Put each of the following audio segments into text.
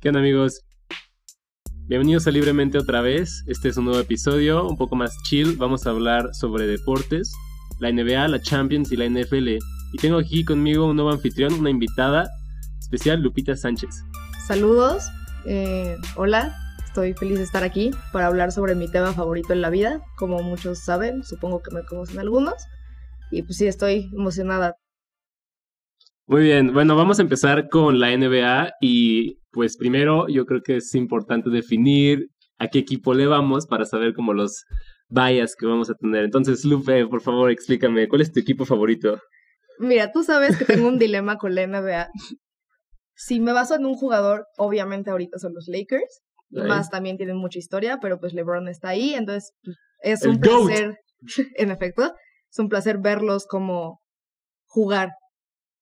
¿Qué onda amigos? Bienvenidos a Libremente otra vez. Este es un nuevo episodio, un poco más chill. Vamos a hablar sobre deportes, la NBA, la Champions y la NFL. Y tengo aquí conmigo un nuevo anfitrión, una invitada especial, Lupita Sánchez. Saludos, eh, hola, estoy feliz de estar aquí para hablar sobre mi tema favorito en la vida. Como muchos saben, supongo que me conocen algunos. Y pues sí, estoy emocionada muy bien, bueno, vamos a empezar con la NBA y pues primero yo creo que es importante definir a qué equipo le vamos para saber como los bias que vamos a tener. Entonces, Lupe, por favor, explícame, ¿cuál es tu equipo favorito? Mira, tú sabes que tengo un dilema con la NBA. Si me baso en un jugador, obviamente ahorita son los Lakers. Más también tienen mucha historia, pero pues LeBron está ahí, entonces pues, es un placer, en efecto, es un placer verlos como jugar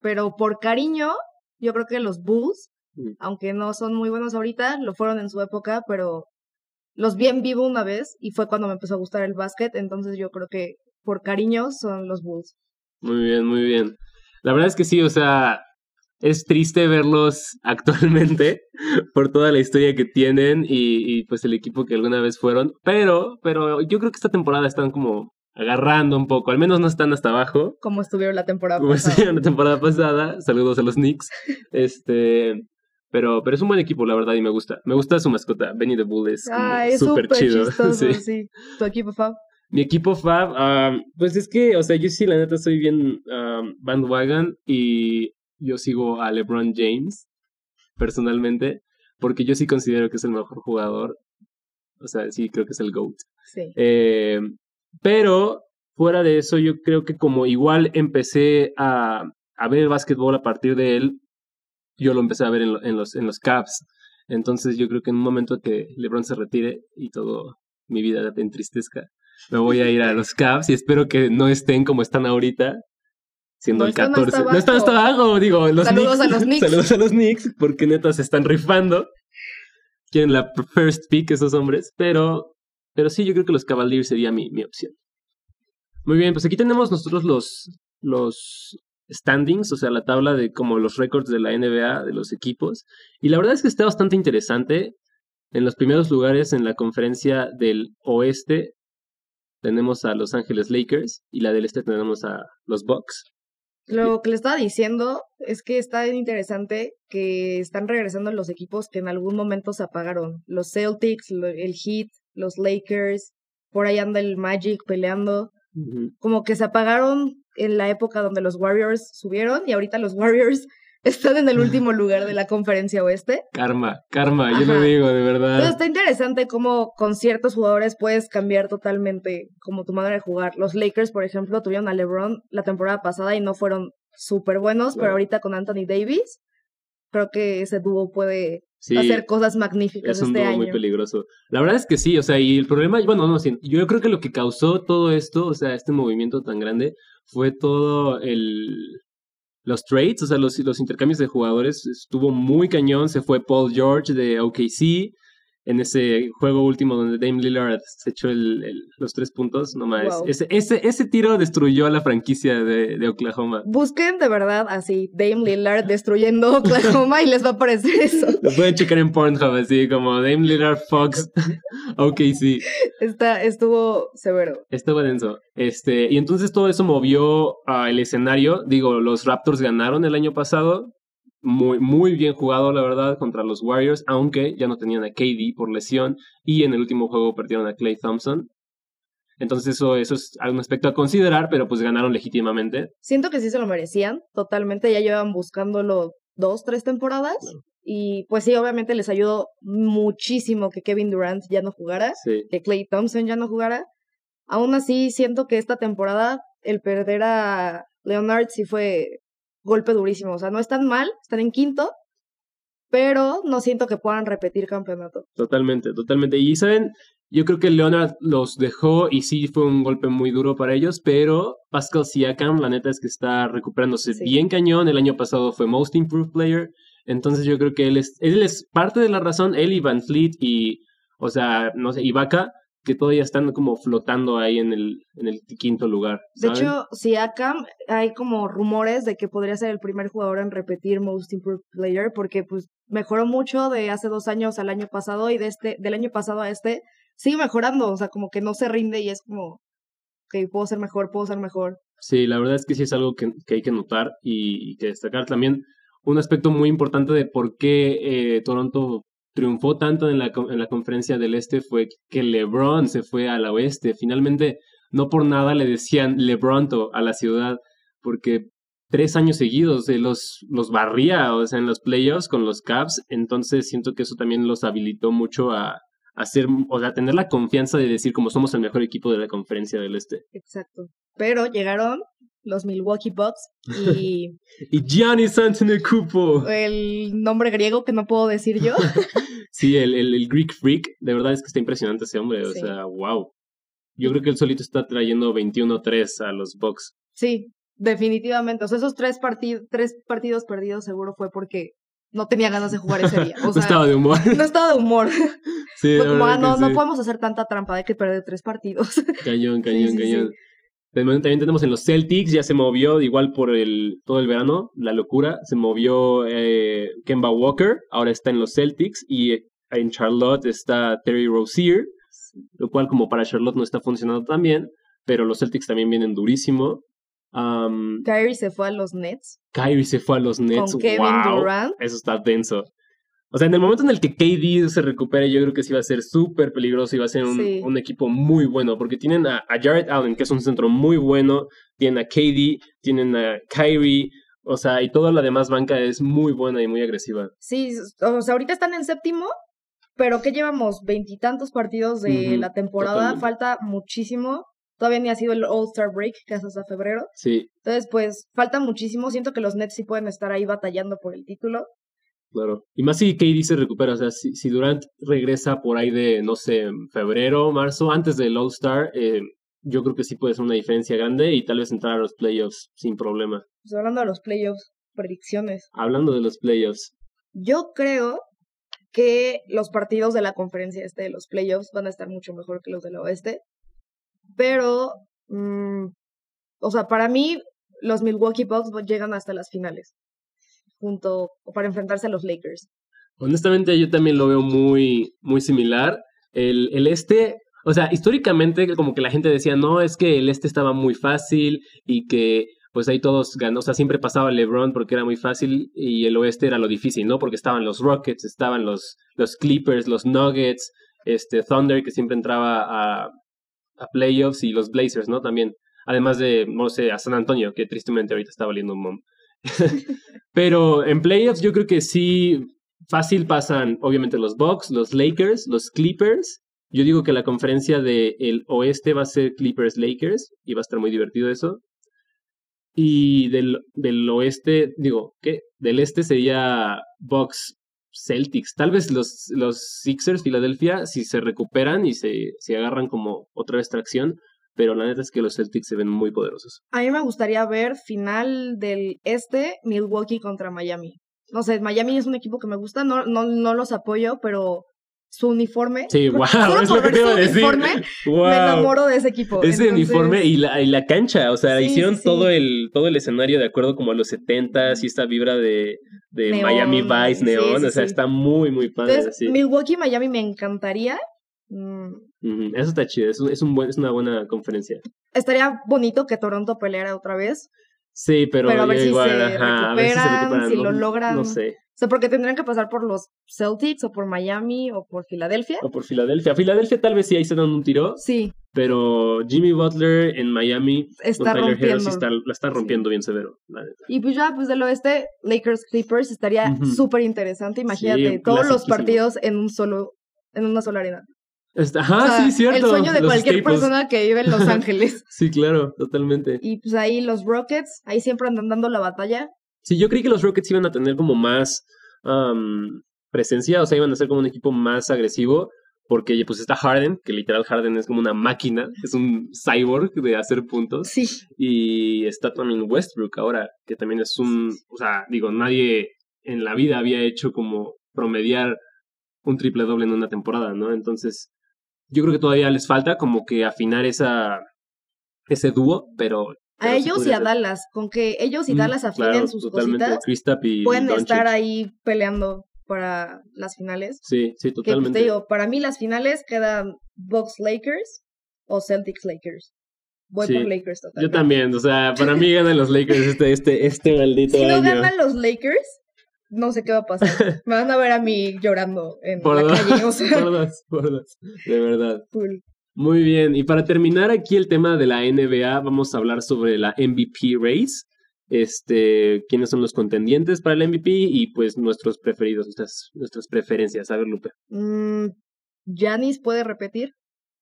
pero por cariño, yo creo que los Bulls, mm. aunque no son muy buenos ahorita, lo fueron en su época, pero los vi en vivo una vez y fue cuando me empezó a gustar el básquet, entonces yo creo que por cariño son los Bulls. Muy bien, muy bien. La verdad es que sí, o sea, es triste verlos actualmente por toda la historia que tienen y, y, pues el equipo que alguna vez fueron, pero, pero yo creo que esta temporada están como agarrando un poco. Al menos no están hasta abajo. Como estuvieron la temporada Como pasada. estuvieron la temporada pasada. Saludos a los Knicks. Este. Pero, pero es un buen equipo, la verdad, y me gusta. Me gusta su mascota. Benny the Bull es súper chido. sí. ¿Tu equipo Fab? Mi equipo Fab, pues es que, o sea, yo sí, la neta, soy bien bandwagon y yo sigo a LeBron James, personalmente, porque yo sí considero que es el mejor jugador. O sea, sí, creo que es el GOAT. Sí. Eh, pero fuera de eso, yo creo que como igual empecé a, a ver el básquetbol a partir de él, yo lo empecé a ver en, en, los, en los Caps. Entonces yo creo que en un momento que LeBron se retire y todo mi vida entristezca, me voy a ir a los Caps y espero que no estén como están ahorita, siendo el 14. No están hasta abajo, digo, los Saludos a los Knicks. Saludos a los Knicks, porque neta se están rifando. Quieren la first pick esos hombres, pero pero sí, yo creo que los Cavaliers sería mi, mi opción. Muy bien, pues aquí tenemos nosotros los, los standings, o sea, la tabla de como los récords de la NBA, de los equipos. Y la verdad es que está bastante interesante. En los primeros lugares en la conferencia del oeste tenemos a Los Ángeles Lakers y la del este tenemos a los Bucks. Lo que le estaba diciendo es que está interesante que están regresando los equipos que en algún momento se apagaron. Los Celtics, el Heat, los Lakers, por ahí anda el Magic peleando. Como que se apagaron en la época donde los Warriors subieron y ahorita los Warriors están en el último lugar de la conferencia oeste. Karma, karma, yo lo digo, de verdad. Entonces está interesante cómo con ciertos jugadores puedes cambiar totalmente como tu manera de jugar. Los Lakers, por ejemplo, tuvieron a LeBron la temporada pasada y no fueron súper buenos, pero ahorita con Anthony Davis, creo que ese dúo puede hacer cosas magníficas. Es un este muy peligroso. La verdad es que sí, o sea, y el problema, bueno, no, yo creo que lo que causó todo esto, o sea, este movimiento tan grande, fue todo el... Los trades, o sea, los, los intercambios de jugadores estuvo muy cañón. Se fue Paul George de OKC, en ese juego último donde Dame Lillard se echó el, los tres puntos, no más. Ese, ese, ese tiro destruyó a la franquicia de, de, Oklahoma. Busquen de verdad así, Dame Lillard destruyendo Oklahoma y les va a aparecer eso. Lo pueden checar en Pornhub así como Dame Lillard Fox. ok, sí. Está, estuvo severo. Estuvo denso. Este, y entonces todo eso movió uh, el escenario. Digo, los Raptors ganaron el año pasado, muy, muy bien jugado, la verdad, contra los Warriors, aunque ya no tenían a KD por lesión y en el último juego perdieron a Clay Thompson. Entonces eso, eso es algún aspecto a considerar, pero pues ganaron legítimamente. Siento que sí se lo merecían, totalmente, ya llevan buscándolo dos, tres temporadas. Y pues sí, obviamente les ayudó muchísimo que Kevin Durant ya no jugara, que Clay Thompson ya no jugara. Aún así, siento que esta temporada el perder a Leonard sí fue golpe durísimo. O sea, no están mal, están en quinto, pero no siento que puedan repetir campeonato. Totalmente, totalmente. Y saben, yo creo que Leonard los dejó y sí fue un golpe muy duro para ellos, pero Pascal Siakam, la neta es que está recuperándose bien cañón. El año pasado fue Most Improved Player. Entonces yo creo que él es, él es parte de la razón, él y Van Fleet y, o sea, no sé, Ibaka que todavía están como flotando ahí en el, en el quinto lugar. De hecho, si acá hay como rumores de que podría ser el primer jugador en repetir Most Improved Player, porque pues mejoró mucho de hace dos años al año pasado y de este, del año pasado a este, sigue mejorando, o sea, como que no se rinde y es como, que puedo ser mejor, puedo ser mejor. Sí, la verdad es que sí es algo que, hay que notar y, que destacar también. Un aspecto muy importante de por qué eh, Toronto triunfó tanto en la, en la conferencia del Este fue que LeBron se fue al oeste. Finalmente, no por nada le decían LeBronto a la ciudad, porque tres años seguidos de los, los barría, o sea, en los playoffs con los Cavs. Entonces siento que eso también los habilitó mucho a, hacer, o sea, tener la confianza de decir como somos el mejor equipo de la conferencia del Este. Exacto. Pero llegaron los Milwaukee Bucks y... y Giannis Antetokounmpo. El nombre griego que no puedo decir yo. sí, el, el, Greek Freak. De verdad es que está impresionante ese hombre. O sea, wow. Yo creo que él solito está trayendo 21-3 a los Bucks. Sí, definitivamente. O sea, esos tres, tres partidos perdidos seguro fue porque no tenía ganas de jugar ese día. O sea, no estaba de humor. No estaba de humor. Sí, como, ah, no, no podemos hacer tanta trampa, hay que perder tres partidos. Cañón, cañón, cañón. También tenemos en los Celtics, ya se movió igual por el todo el verano, la locura. Se movió eh, Kemba Walker, ahora está en los Celtics. Y en Charlotte está Terry Rozier, lo cual como para Charlotte no está funcionando tan bien, pero los Celtics también vienen durísimo. Um, Kyrie se fue a los Nets. Kyrie se fue a los Nets. Con Kevin Durant. Eso está denso. O sea, en el momento en el que KD se recupere, yo creo que sí va a ser súper peligroso y va a ser un, equipo muy bueno, porque tienen a, Jared Allen, que es un centro muy bueno, tienen a KD, tienen a Kyrie, o sea, y toda la demás banca es muy buena y muy agresiva. Sí, o sea, ahorita están en séptimo, pero que llevamos veintitantos partidos de la temporada, falta muchísimo. Todavía ni ha sido el All-Star Break, que es hasta febrero. Sí. Entonces, pues, falta muchísimo. Siento que los Nets sí pueden estar ahí batallando por el título. Claro. Y más si KD se recupera. O sea, si, si Durant regresa por ahí de, no sé, febrero, marzo, antes del All-Star, eh, yo creo que sí puede ser una diferencia grande y tal vez entrar a los playoffs sin problema. Pues hablando de los playoffs, predicciones. Hablando de los playoffs. Yo creo que los partidos de la conferencia este de los playoffs van a estar mucho mejor que los del oeste. Pero, mm, o sea, para mí, los Milwaukee Bucks llegan hasta las finales, junto para enfrentarse a los Lakers. Honestamente, yo también lo veo muy, muy similar. El, el este, o sea, históricamente, como que la gente decía, no, es que el este estaba muy fácil y que pues ahí todos ganó, o sea, siempre pasaba LeBron porque era muy fácil y el oeste era lo difícil, ¿no? Porque estaban los Rockets, estaban los, los Clippers, los Nuggets, este Thunder que siempre entraba a, a playoffs y los Blazers, ¿no? También. Además de, no sé, a San Antonio, que tristemente ahorita está valiendo un mom. Pero en playoffs yo creo que sí, fácil pasan, obviamente, los Bucks, los Lakers, los Clippers. Yo digo que la conferencia del oeste va a ser Clippers-Lakers y va a estar muy divertido eso. Y del, del oeste, digo, ¿qué? Del este sería Bucks Celtics. Tal vez los, los Sixers, Filadelfia, si se recuperan y se, se agarran como otra extracción, pero la neta es que los Celtics se ven muy poderosos. A mí me gustaría ver final del este, Milwaukee contra Miami. No sé, Miami es un equipo que me gusta, no, no, no los apoyo, pero su uniforme. Sí, wow, es lo que te iba a decir. Uniforme, Me enamoro de ese equipo. Ese uniforme y la, y la cancha, o sea, hicieron todo el todo el escenario de acuerdo como a los 70 y esta vibra de, de Miami Vice neón, o sea, está muy muy padre. Entonces, Milwaukee Miami me encantaría. Mm. Eso está chido, es, es, un buen, es una buena conferencia. Estaría bonito que Toronto peleara otra vez. Sí, pero, a ver, si se recuperan, si lo logran. No sé. O sea, porque tendrían que pasar por los Celtics o por Miami o por Filadelfia. O por Filadelfia. Filadelfia tal vez sí ahí se dan un tiro. Sí. Pero Jimmy Butler en Miami está rompiendo. la está rompiendo bien severo. Y pues ya, pues del oeste, Lakers Clippers estaría súper interesante. Imagínate, todos los partidos en un solo, en una sola arena. Ajá, sí, cierto. El sueño de cualquier persona que vive en Los Ángeles. sí, claro, totalmente. Y pues ahí los Rockets, ahí siempre andan dando la batalla. Sí, yo creí que los Rockets iban a tener como más presencia, o sea, iban a ser como un equipo más agresivo, porque pues está Harden, que literal Harden es como una máquina, es un cyborg de hacer puntos. Sí. Y está también Westbrook ahora, que también es un, o sea, digo, nadie en la vida había hecho como promediar un triple doble en una temporada, ¿no? Entonces, yo creo que todavía les falta como que afinar esa ese dúo, pero a ellos y a Dallas, con que ellos y Dallas afinen sus cositas, pueden estar ahí peleando para las finales. Sí, sí, Que pues, totalmente. te digo, para mí las finales quedan Bucks Lakers o Celtics Lakers. Voy Sí, por Lakers Yo totalmente. también, o sea, para mí ganan los Lakers este, este, este maldito Si no año. ganan los Lakers, no sé qué va a pasar. Me van a ver a mí llorando en Por la calle. O sea, por por de verdad. cool. Muy bien, y para terminar aquí el tema de la NBA, vamos a hablar sobre la MVP race. Este, quiénes son los contendientes para el MVP y pues nuestros preferidos, nuestras, nuestras preferencias. A ver, Lupe. Mm, Giannis puede repetir.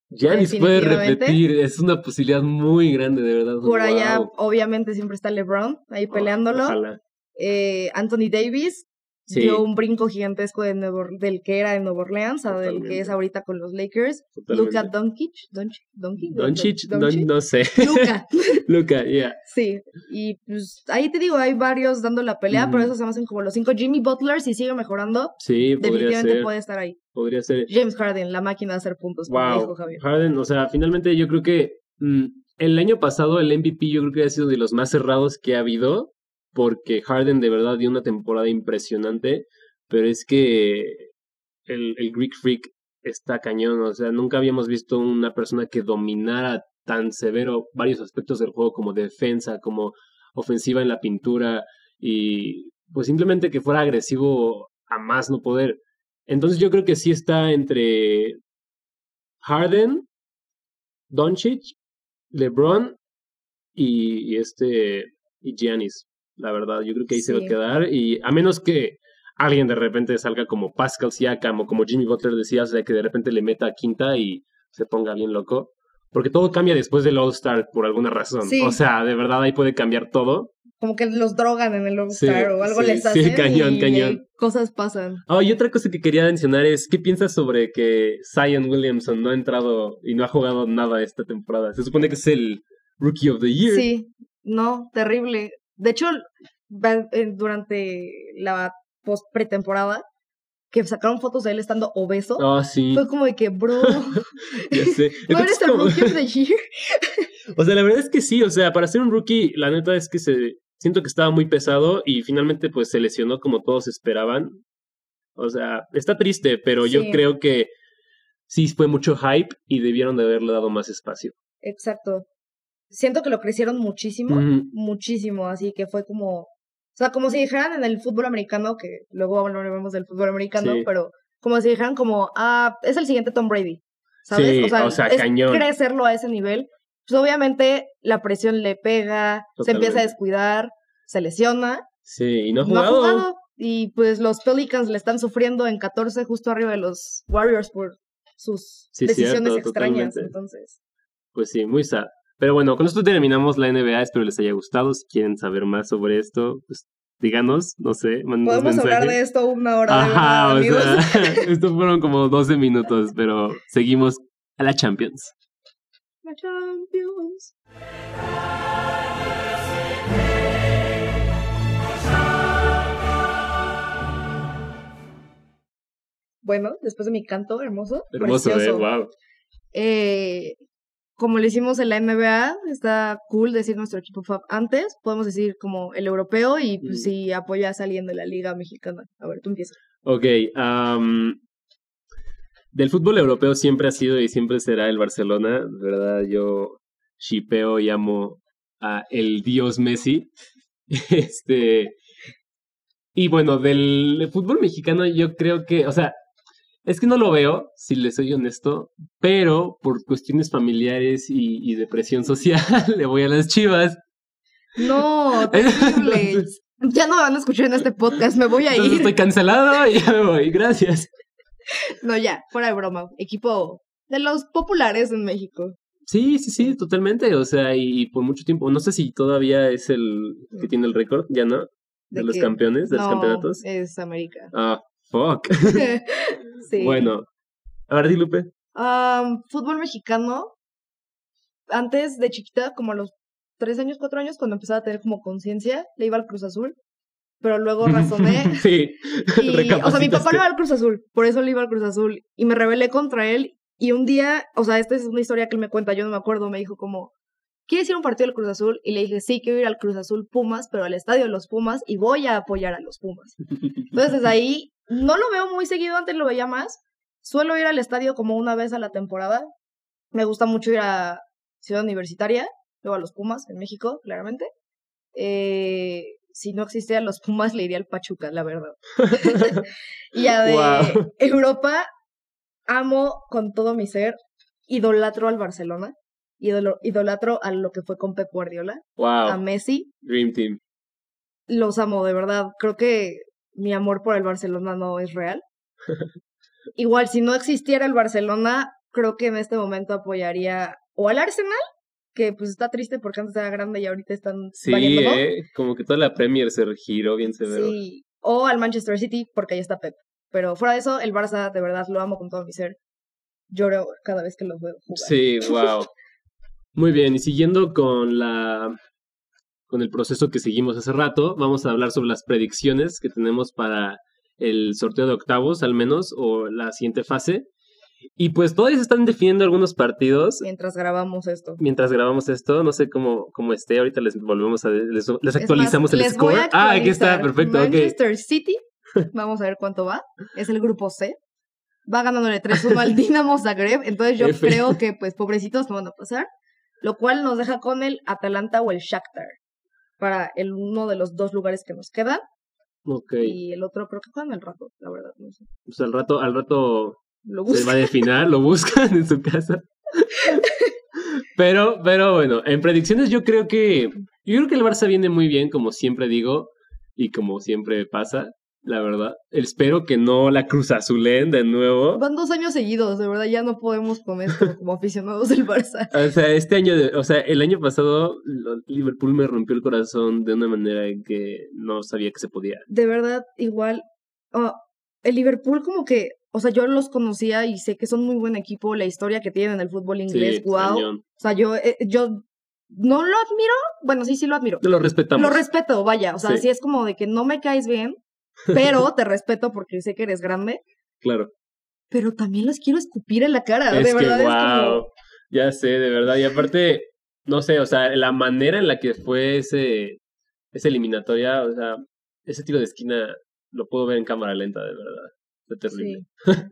Giannis puede repetir, es una posibilidad muy grande, de verdad. Por allá, obviamente, siempre está LeBron ahí peleándolo. Ojalá. Eh, Anthony Davis Sí, dio un brinco gigantesco de Nuevo- del que era en Nueva Orleans a del que es ahorita con los Lakers. totalmente. Luka Doncic, Doncic, Doncic, Doncic, Don- Don- no sé. Luka, Luca, yeah. sí. Y pues ahí te digo, hay varios dando la pelea, Ujú. pero esos se me hacen como los cinco. Jimmy Butler, si sigue mejorando, Sí, definitivamente ser. puede estar ahí. Podría ser. James Harden, la máquina de hacer puntos, como dijo Wow. Javier. Harden, o sea, finalmente yo creo que mm, el año pasado el MVP yo creo que ha sido de los más cerrados que ha habido, porque Harden de verdad dio una temporada impresionante, pero es que el, Greek Freak está cañón, o sea, nunca habíamos visto una persona que dominara tan severo varios aspectos del juego como defensa, como ofensiva en la pintura y pues simplemente que fuera agresivo a más no poder. Entonces yo creo que sí está entre Harden, Doncic, LeBron y este y Giannis. La verdad, yo creo que ahí se va a Sí. quedar y a menos que alguien de repente salga como Pascal Siakam o como Jimmy Butler decía, o sea, que de repente le meta a quinta y se ponga bien loco. Porque todo cambia después del All-Star por alguna razón. Sí. O sea, de verdad ahí puede cambiar todo. Como que los drogan en el All-Star Sí, o algo sí, les sí, hacen. cañón, y cañón. Cosas pasan. Ah, y otra cosa que quería mencionar es, ¿qué piensas sobre que Zion Williamson no ha entrado y no ha jugado nada esta temporada? Se supone que es el Rookie of the Year. Sí, no, terrible. De hecho, eh, durante la post pretemporada, que sacaron fotos de él estando obeso, Ah, sí, fue como de que, bro, ya sé. ¿no eres el como- rookie of the year? O sea, la verdad es que sí, o sea, para ser un rookie, la neta es que se siento que estaba muy pesado y finalmente pues se lesionó como todos esperaban. O sea, está triste, pero yo creo que sí fue mucho hype y debieron de haberle dado más espacio. Exacto. Siento que lo crecieron muchísimo, muchísimo, así que fue como, o sea, como si dijeran en el fútbol americano, que luego hablaremos del fútbol americano, Sí. pero como si dijeran como, ah, es el siguiente Tom Brady, ¿sabes? Sí, o sea, es cañón. crecerlo a ese nivel. Pues obviamente la presión le pega, se empieza a descuidar, se lesiona, Sí, y no ha no ha jugado. jugado, y pues los Pelicans le están sufriendo en 14 justo arriba de los Warriors por sus Sí, decisiones cierto, extrañas, totalmente. entonces. Pues sí, muy sad. Pero bueno, con esto terminamos la NBA. Espero les haya gustado. Si quieren saber más sobre esto, pues díganos, no sé, Podemos hablar de esto una hora, de Ajá, verdad, o amigos. sea, estos fueron como 12 minutos, pero seguimos a la Champions. La Champions. Bueno, después de mi canto hermoso, Hermoso, precioso. eh, wow. Eh, como le hicimos en la NBA, está cool decir nuestro equipo fab antes. Podemos decir como el europeo y pues, Mm. si apoyas a alguien de la liga mexicana. A ver, tú empiezas. Ok, am, del fútbol europeo siempre ha sido y siempre será el Barcelona. De verdad, yo shipeo y amo a el dios Messi. Este. Y bueno, del fútbol mexicano, yo creo que, o sea, es que no lo veo, si les soy honesto, pero por cuestiones familiares y, y de presión social, le voy a las chivas. No, terrible. Ya no me van a escuchar en este podcast, me voy a Entonces ir. estoy cancelado y ya me voy. Gracias. No, ya, fuera de broma. Equipo de los populares en México. Sí, sí, sí, totalmente. O sea, y, y por mucho tiempo, no sé si todavía es el que tiene el récord, ya no, de, ¿De los qué? campeones, de los No, campeonatos. Es América. Ah, fuck. sí. Bueno, a ver, di Lupe. Am, fútbol mexicano. Antes de chiquita, como a los tres años, cuatro años, cuando empezaba a tener como conciencia, le iba al Cruz Azul. Pero luego razoné. sí. y, o sea, mi papá no va al Cruz Azul, por eso le iba al Cruz Azul. Y me rebelé contra él. Y un día, o sea, esta es una historia que él me cuenta, yo no me acuerdo, me dijo como, ¿quieres ir a un partido del Cruz Azul? Y le dije, sí, quiero ir al Cruz Azul Pumas, pero al estadio de los Pumas y voy a apoyar a los Pumas. Entonces desde ahí no lo veo muy seguido, antes lo veía más. Suelo ir al estadio como una vez a la temporada. Me gusta mucho ir a Ciudad Universitaria, luego a los Pumas en México, claramente. Eh, si no existían los Pumas, le iría al Pachuca, la verdad. y a de Europa, amo con todo mi ser, idolatro al Barcelona, idolatro a lo que fue con Pep Guardiola, a Messi. Dream Team. Los amo, de verdad. Creo que mi amor por el Barcelona no es real. Igual, si no existiera el Barcelona, creo que en este momento apoyaría o al Arsenal, que pues está triste porque antes era grande y ahorita están Sí, eh, como que toda la Premier se giró bien severo. Sí, o al Manchester City porque ahí está Pep. Pero fuera de eso, el Barça de verdad lo amo con todo mi ser. Lloro cada vez que lo veo jugar. Sí, wow. Muy bien, y siguiendo con la con el proceso que seguimos hace rato, vamos a hablar sobre las predicciones que tenemos para el sorteo de octavos, al menos, o la siguiente fase. Y pues todavía se están definiendo algunos partidos. Mientras grabamos esto. Mientras grabamos esto, no sé cómo, cómo esté. Ahorita les volvemos a les, actualizamos el score. ah, aquí está, perfecto. Manchester City, vamos a ver cuánto va. Es el grupo C. Va ganándole 3-1 al Dinamo Zagreb. Entonces yo creo que, pues, pobrecitos no van a pasar. Lo cual nos deja con el Atalanta o el Shakhtar. Para el uno de los dos lugares que nos quedan. Ok. Y el otro creo que juegan al rato, la verdad, no sé. Pues al rato, al rato se va a definir, lo buscan en su casa. pero, pero bueno, en predicciones yo creo que. Yo creo que el Barça viene muy bien, como siempre digo, y como siempre pasa la verdad. Espero que no la Cruz Azulen de nuevo. Van dos años seguidos, de verdad, ya no podemos esto como aficionados del Barça. O sea, este año, o sea, el año pasado Liverpool me rompió el corazón de una manera que no sabía que se podía. De verdad, igual, el Liverpool como que, o sea, yo los conocía y sé que son muy buen equipo, la historia que tienen en el fútbol inglés, wow. O sea, yo, eh, yo no lo admiro, bueno, sí, sí lo admiro. Lo respetamos. Lo respeto, vaya, o sea, sí. es como de que no me caes bien, pero te respeto porque sé que eres grande. Claro. Pero también los quiero escupir en la cara, de verdad. wow, ya sé, de verdad. Y aparte, no sé, o sea, la manera en la que fue ese, esa eliminatoria, o sea, ese tiro de esquina lo puedo ver en cámara lenta, de verdad. Fue terrible.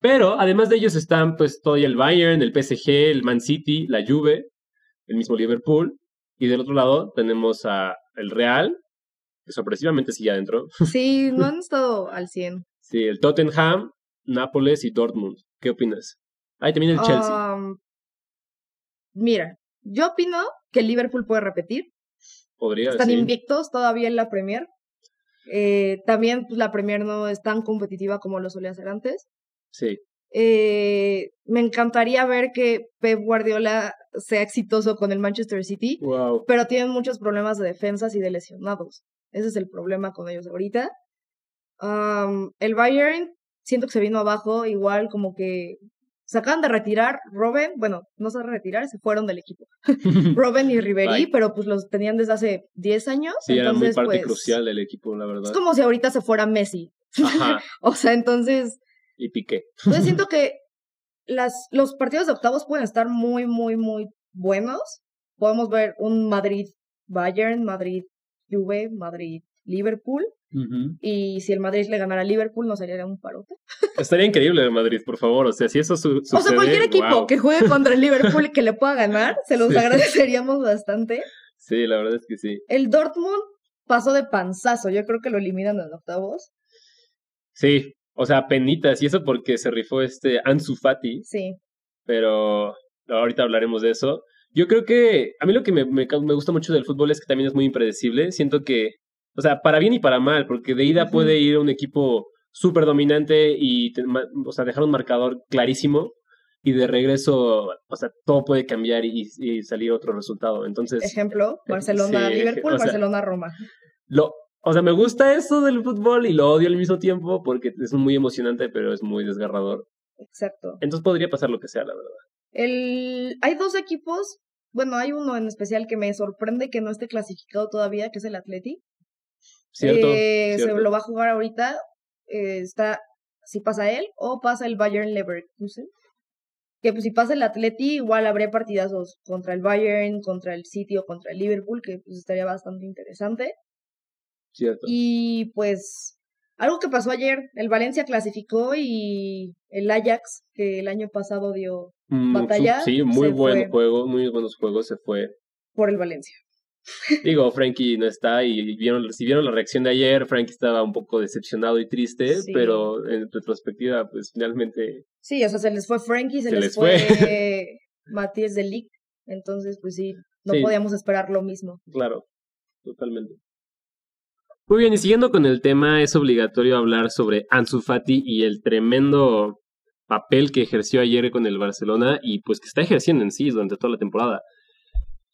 Pero además de ellos están pues todavía el Bayern, el PSG, el Man City, la Juve, el mismo Liverpool. Y del otro lado tenemos a el Real, sorpresivamente sigue adentro. Sí, no han estado al 100. Sí, el Tottenham, Nápoles y Dortmund. ¿Qué opinas? Ahí también el Chelsea. Um, mira, yo opino que el Liverpool puede repetir. Podría, Están invictos todavía en la Premier. Eh, también pues, la Premier no es tan competitiva como lo solía ser antes. Sí. Eh, me encantaría ver que Pep Guardiola sea exitoso con el Manchester City, wow. pero tienen muchos problemas de defensas y de lesionados. Ese es el problema con ellos ahorita. el Bayern, siento que se vino abajo, igual como que se acaban de retirar Robin, bueno, no se van a retirar, se fueron del equipo. Robin y Ribery, pero pues los tenían desde hace 10 años. Sí, era muy parte pues, crucial del equipo, la verdad. Es como si ahorita se fuera Messi. Ajá. o sea, entonces... Y Piqué. Entonces siento que las, los partidos de octavos pueden estar muy, muy, muy buenos. Podemos ver un Madrid-Bayern, Madrid Juve, Madrid, Liverpool. Y si el Madrid le ganara a Liverpool, ¿no sería un parote? Estaría increíble el Madrid, por favor. O sea, si eso su sucede, O sea, cualquier equipo que juegue contra el Liverpool y que le pueda ganar, se los agradeceríamos bastante. Sí, la verdad es que sí. El Dortmund pasó de panzazo. Yo creo que lo eliminan en octavos. Sí, o sea, penitas. Y eso porque se rifó este Ansu Fati. Sí. Pero ahorita hablaremos de eso. Yo creo que a mí lo que me, me, gusta mucho del fútbol es que también es muy impredecible. Siento que, o sea, para bien y para mal, porque de ida puede ir un equipo súper dominante y, o sea, dejar un marcador clarísimo y de regreso, o sea, todo puede cambiar y, salir otro resultado. Entonces, ejemplo, eh, Barcelona-Liverpool, Barcelona-Roma. Lo, o sea, me gusta eso del fútbol y lo odio al mismo tiempo porque es muy emocionante, pero es muy desgarrador. Exacto. Entonces podría pasar lo que sea, la verdad. El, hay dos equipos, bueno, hay uno en especial que me sorprende que no esté clasificado todavía, que es el Atleti. Cierto, eh, Se lo va a jugar ahorita. Eh, está, si pasa él o pasa el Bayern Leverkusen. Que pues si pasa el Atleti, igual habría partidazos contra el Bayern, contra el City o contra el Liverpool, que pues estaría bastante interesante. Cierto. Y pues algo que pasó ayer, el Valencia clasificó y el Ajax, que el año pasado dio Mm, batalla, Sí, muy buen juego, muy buenos juegos se fue. por el Valencia. Digo, Frankie no está y vieron, si vieron la reacción de ayer, Frankie estaba un poco decepcionado y triste, Sí. pero en retrospectiva, pues finalmente Sí, o sea, se les fue Frankie, se, Se les, les fue, fue. Matías de Ligt, entonces pues sí, no Sí. podíamos esperar lo mismo. Claro, totalmente. Muy bien, y siguiendo con el tema, es obligatorio hablar sobre Ansu Fati y el tremendo papel que ejerció ayer con el Barcelona y pues que está ejerciendo en sí durante toda la temporada.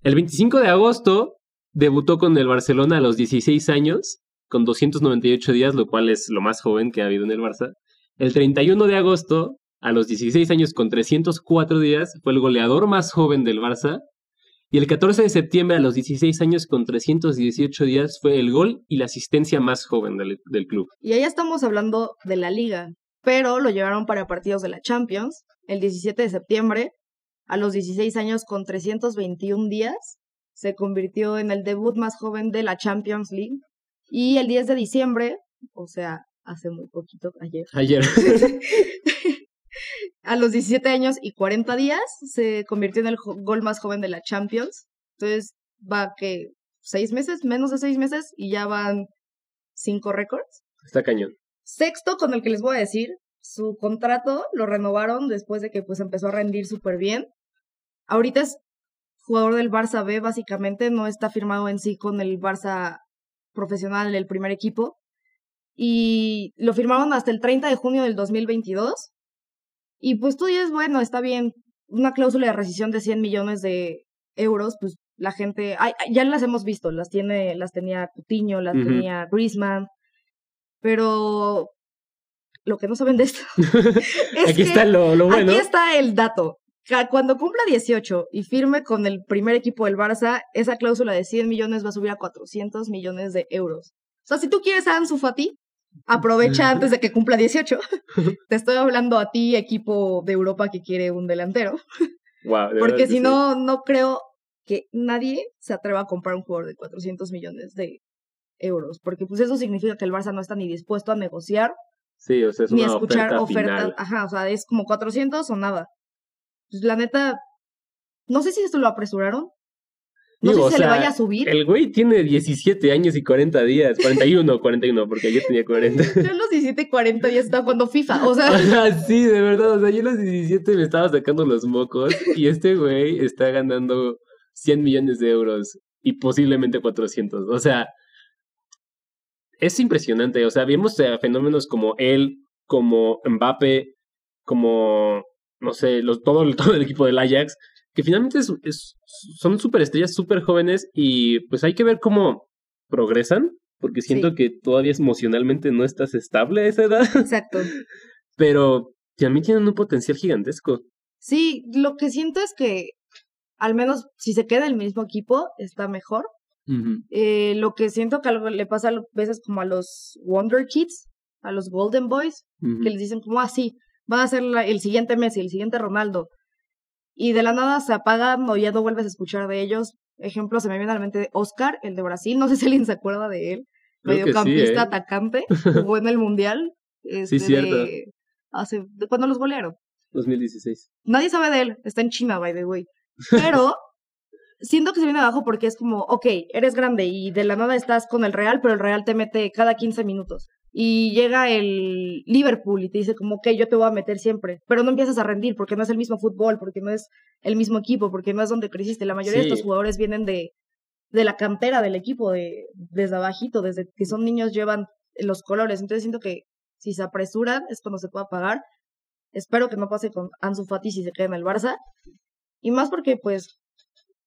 El 25 de agosto debutó con el Barcelona a los 16 años, con 298 días, lo cual es lo más joven que ha habido en el Barça. El 31 de agosto, a los 16 años con 304 días, fue el goleador más joven del Barça y el 14 de septiembre, a los 16 años con 318 días, fue el gol y la asistencia más joven del, del club. Y ahí estamos hablando de la liga, pero lo llevaron para partidos de la Champions el 17 de septiembre, a los 16 años con 321 días, se convirtió en el debut más joven de la Champions League. Y el 10 de diciembre, o sea, hace muy poquito, ayer, Ayer. a los 17 años y 40 días, se convirtió en el gol más joven de la Champions. Entonces, va que seis meses, menos de seis meses, y ya van cinco récords. Está cañón. Sexto, con el que les voy a decir, su contrato lo renovaron después de que pues empezó a rendir súper bien. Ahorita es jugador del Barça B, básicamente, no está firmado en sí con el Barça profesional, el primer equipo. Y lo firmaron hasta el 30 de junio del 2022. Y pues tú dices, bueno, está bien, una cláusula de rescisión de 100 millones de euros, pues la gente, ay, ya las hemos visto, las tiene, las tenía Coutinho, las tenía Griezmann, pero lo que no saben de esto es Aquí que está lo, lo bueno. aquí está el dato. Cuando cumpla 18 y firme con el primer equipo del Barça, esa cláusula de 100 millones va a subir a 400 millones de euros. O sea, si tú quieres a Ansu Fati, aprovecha antes de que cumpla 18. Te estoy hablando a ti, equipo de Europa que quiere un delantero. De Porque que si sí. no, no creo que nadie se atreva a comprar un jugador de 400 millones de euros. Porque pues eso significa que el Barça no está ni dispuesto a negociar Sí, o sea, es ni a una escuchar oferta ofertas. final. Ajá, o sea, es como 400 o nada. Pues la neta, no sé si esto lo apresuraron. No Digo, sé o si se le sea, vaya a subir. El güey tiene 17 años y 40 días. 41, 41, porque ayer tenía 40. Yo a los 17 y 40 ya estaba jugando FIFA. O sea, Ah, sí, de verdad. O sea, yo a los 17 me estaba sacando los mocos y este güey está ganando 100 millones de euros y posiblemente 400. O sea, es impresionante. O sea, vimos fenómenos como él, como Mbappe, como, no sé, los, todo, todo el equipo del Ajax, que finalmente es, es- son superestrellas súper jóvenes y pues hay que ver cómo progresan, porque siento Sí. que todavía emocionalmente no estás estable a esa edad exacto. pero también tienen un potencial gigantesco. Sí, lo que siento es que al menos si se queda el mismo equipo, está mejor. Eh, lo que siento que algo le pasa a veces como a los Wonder Kids, a los Golden Boys, que les dicen como así, van a ser la- el siguiente Messi, el siguiente Ronaldo. Y de la nada se apagan o ya no vuelves a escuchar de ellos. Ejemplo, se me viene a la mente Oscar, el de Brasil, no sé si alguien se acuerda de él. Creo sí, Mediocampista, ¿eh? atacante, jugó en el Mundial. Este, cierto. de- hace, de cuando los golearon. 2016. Nadie sabe de él, está en China, by the way. Pero siento que se viene abajo porque es como, ok, eres grande y de la nada estás con el Real, pero el Real te mete cada 15 minutos. Y llega el Liverpool y te dice como, ok, yo te voy a meter siempre, pero no empiezas a rendir porque no es el mismo fútbol, porque no es el mismo equipo, porque no es donde creciste. La mayoría de estos jugadores vienen de, de la cantera del equipo, de, desde abajito, desde que son niños llevan los colores. Entonces siento que si se apresuran es cuando se pueda pagar. Espero que no pase con Ansu Fati si se queda en el Barça. Y más porque, pues,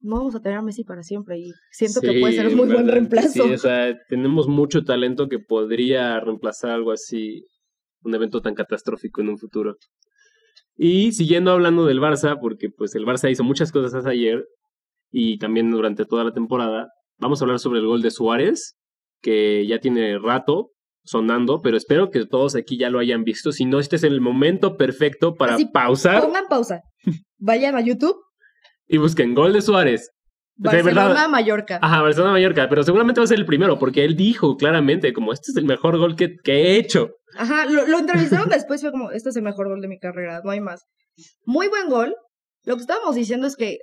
no vamos a tener a Messi para siempre. Y siento que puede ser un muy buen reemplazo. Sí, o sea, tenemos mucho talento que podría reemplazar algo así, un evento tan catastrófico en un futuro. Y siguiendo hablando del Barça, porque pues el Barça hizo muchas cosas ayer y también durante toda la temporada, vamos a hablar sobre el gol de Suárez, que ya tiene rato sonando, pero espero que todos aquí ya lo hayan visto. Si no, este es el momento perfecto para Así, pausar Pongan pausa. Vayan a YouTube. Y busquen gol de Suárez. Barcelona-Mallorca. Ajá, Barcelona-Mallorca, pero seguramente va a ser el primero, porque él dijo claramente, como, este es el mejor gol que, que he hecho. Ajá, lo, lo entrevistaron después, fue como, este es el mejor gol de mi carrera, no hay más. Muy buen gol. Lo que estábamos diciendo es que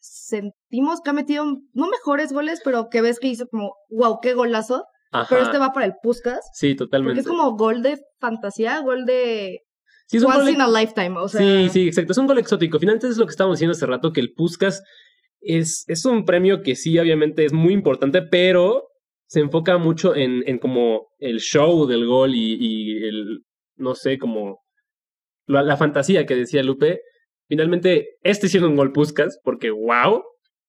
sentimos que ha metido, no mejores goles, pero que ves que hizo como, wow, qué golazo. Pero este va para el Puskas. Sí, totalmente. Porque es como gol de fantasía, gol de sí, es un Once in a lifetime. O sea... Sí, sí, exacto. Es un gol exótico. Finalmente es lo que estábamos diciendo hace rato, que el Puskas es, es un premio que sí, obviamente, es muy importante, pero se enfoca mucho en, en como el show del gol y, y el, no sé, como la, la, fantasía que decía Lupe. Finalmente, este siendo un gol Puskas, porque wow,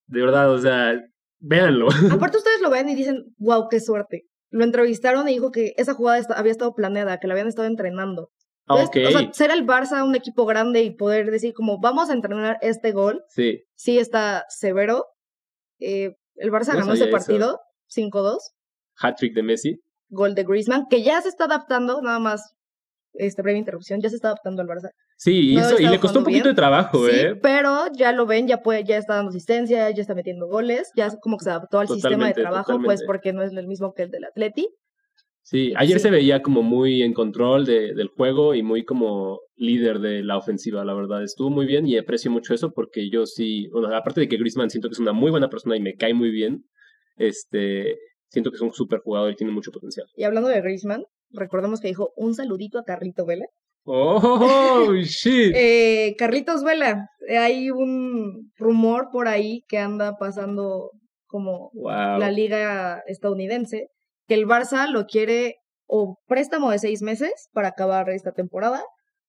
de verdad, o sea, véanlo. Aparte ustedes lo ven y dicen, wow, qué suerte lo entrevistaron y dijo que esa jugada había estado planeada, que la habían estado entrenando. Okay. O sea, ser el Barça un equipo grande y poder decir como vamos a entrenar este gol, sí, sí está severo. Eh, el Barça ganó ese partido 5-2. Hat-trick de Messi. Gol de Griezmann, que ya se está adaptando, nada más este breve interrupción, ya se está adaptando al Barça. Sí, y le costó un poquito de trabajo, sí, ¿eh? Pero ya lo ven, ya puede, ya está dando asistencia, ya está metiendo goles, ya como que se adaptó al sistema de trabajo, pues, totalmente. pues porque no es el mismo que el del Atleti. Sí, ayer sí. se veía como muy en control de, del juego y muy como líder de la ofensiva, la verdad. Estuvo muy bien y aprecio mucho eso porque yo sí, bueno, aparte de que Griezmann siento que es una muy buena persona y me cae muy bien, este, siento que es un súper jugador y tiene mucho potencial. Y hablando de Griezmann, recordemos que dijo un saludito a Carlito Vela. ¡Oh, shit! eh, Carlitos Vela, hay un rumor por ahí que anda pasando como wow. la liga estadounidense, que el Barça lo quiere o préstamo de seis meses para acabar esta temporada,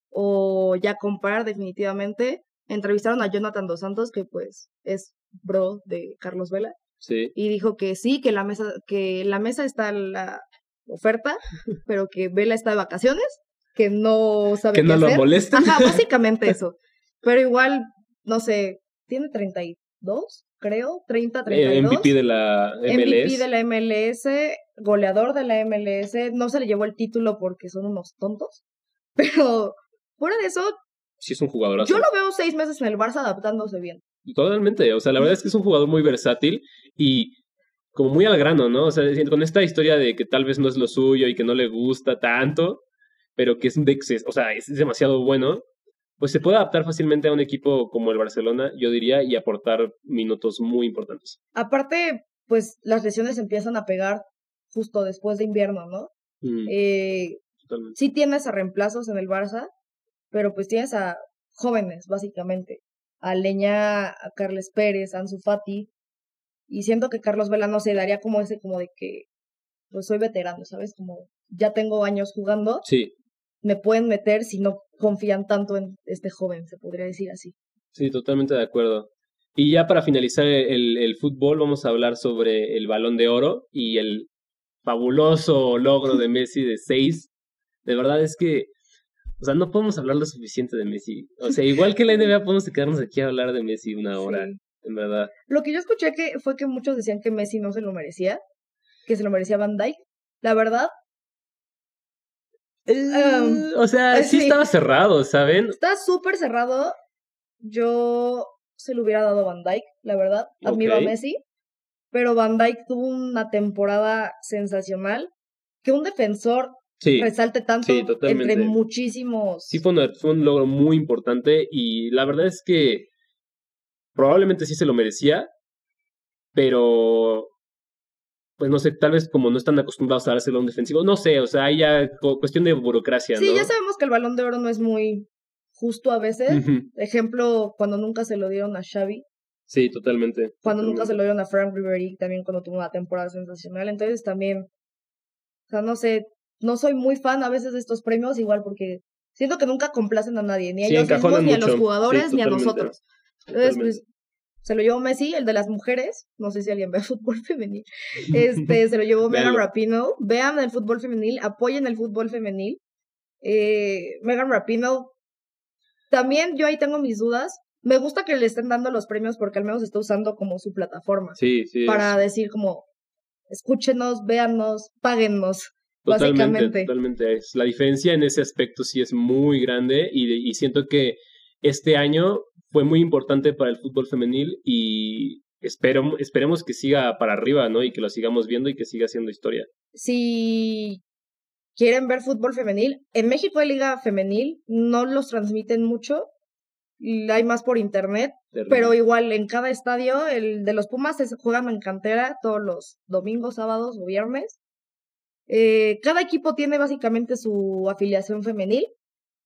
o ya comprar definitivamente. Entrevistaron a Jonathan Dos Santos, que pues es bro de Carlos Vela. Sí. Y dijo que sí, que la mesa, que la mesa está la oferta, pero que Vela está de vacaciones que no sabe que qué no hacer. lo molesta. Ajá, básicamente eso. Pero igual, no sé, tiene 32, creo, 30, 32. Eh, MVP de la MLS. MVP de la MLS, goleador de la MLS. No se le llevó el título porque son unos tontos. Pero fuera de eso. Sí, es un jugador. Yo lo veo seis meses en el Barça adaptándose bien. Totalmente. O sea, la verdad es que es un jugador muy versátil y como muy al grano, ¿no? O sea, con esta historia de que tal vez no es lo suyo y que no le gusta tanto, pero que es exceso, o sea, es demasiado bueno, pues se puede adaptar fácilmente a un equipo como el Barcelona, yo diría, y aportar minutos muy importantes. Aparte, pues las lesiones empiezan a pegar justo después de invierno, ¿no? Mm, Eh, sí tienes a reemplazos en el Barça, pero pues tienes a jóvenes, básicamente. A Leña, a Carles Pérez, a Ansu Fati. Y siento que Carlos Vela no se daría como ese, como de que, pues soy veterano, ¿sabes? Como ya tengo años jugando, Sí, me pueden meter si no confían tanto en este joven, se podría decir así. sí, totalmente de acuerdo. Y ya para finalizar el, el fútbol, vamos a hablar sobre el balón de oro y el fabuloso logro de Messi de seis. De verdad es que, o sea, no podemos hablar lo suficiente de Messi. O sea, igual que la NBA, podemos quedarnos aquí a hablar de Messi una hora, Sí. en verdad. Lo que yo escuché que fue que muchos decían que Messi no se lo merecía, que se lo merecía Van Dyke. La verdad, Um, o sea, sí, sí. estaba cerrado, ¿saben? está súper cerrado. Yo se lo hubiera dado a Van Dyke, la verdad. A Messi. Pero Van Dyke tuvo una temporada sensacional. Que un defensor Sí, resalte tanto sí, entre muchísimos. sí fue, un logro muy importante y la verdad es que probablemente sí se lo merecía, pero pues no sé, tal vez como no están acostumbrados a dárselo a un defensivo, no sé, o sea, hay ya cu- cuestión de burocracia, Sí, ¿no? ya sabemos que el balón de oro no es muy justo a veces. Ejemplo, cuando nunca se lo dieron a Xavi, Sí, totalmente. cuando nunca se lo dieron a Frank Ribery, también cuando tuvo una temporada sensacional. Entonces también, o sea, no sé, no soy muy fan a veces de estos premios, igual porque siento que nunca complacen a nadie, ni a Sí, ellos mismos, ni a los jugadores, Sí, ni a nosotros. Entonces, pues, se lo llevó Messi, el de las mujeres. No sé si alguien ve fútbol femenil. Este, se lo llevó Megan. Rapinoe. Vean el fútbol femenil, apoyen el fútbol femenil. Eh, Megan Rapinoe. También yo ahí tengo mis dudas. Me gusta que le estén dando los premios porque al menos está usando como su plataforma Sí, sí. para es- decir como escúchenos, véannos, páguennos. Totalmente, básicamente. totalmente. Es, la diferencia en ese aspecto sí es muy grande y, y siento que este año fue muy importante para el fútbol femenil y espero, esperemos que siga para arriba, ¿no? Y que lo sigamos viendo y que siga siendo historia. Si quieren ver fútbol femenil, en México hay liga femenil, no los transmiten mucho, hay más por internet, pero igual en cada estadio, el de los Pumas se juegan en cantera todos los domingos, sábados o viernes. Eh, cada equipo tiene básicamente su afiliación femenil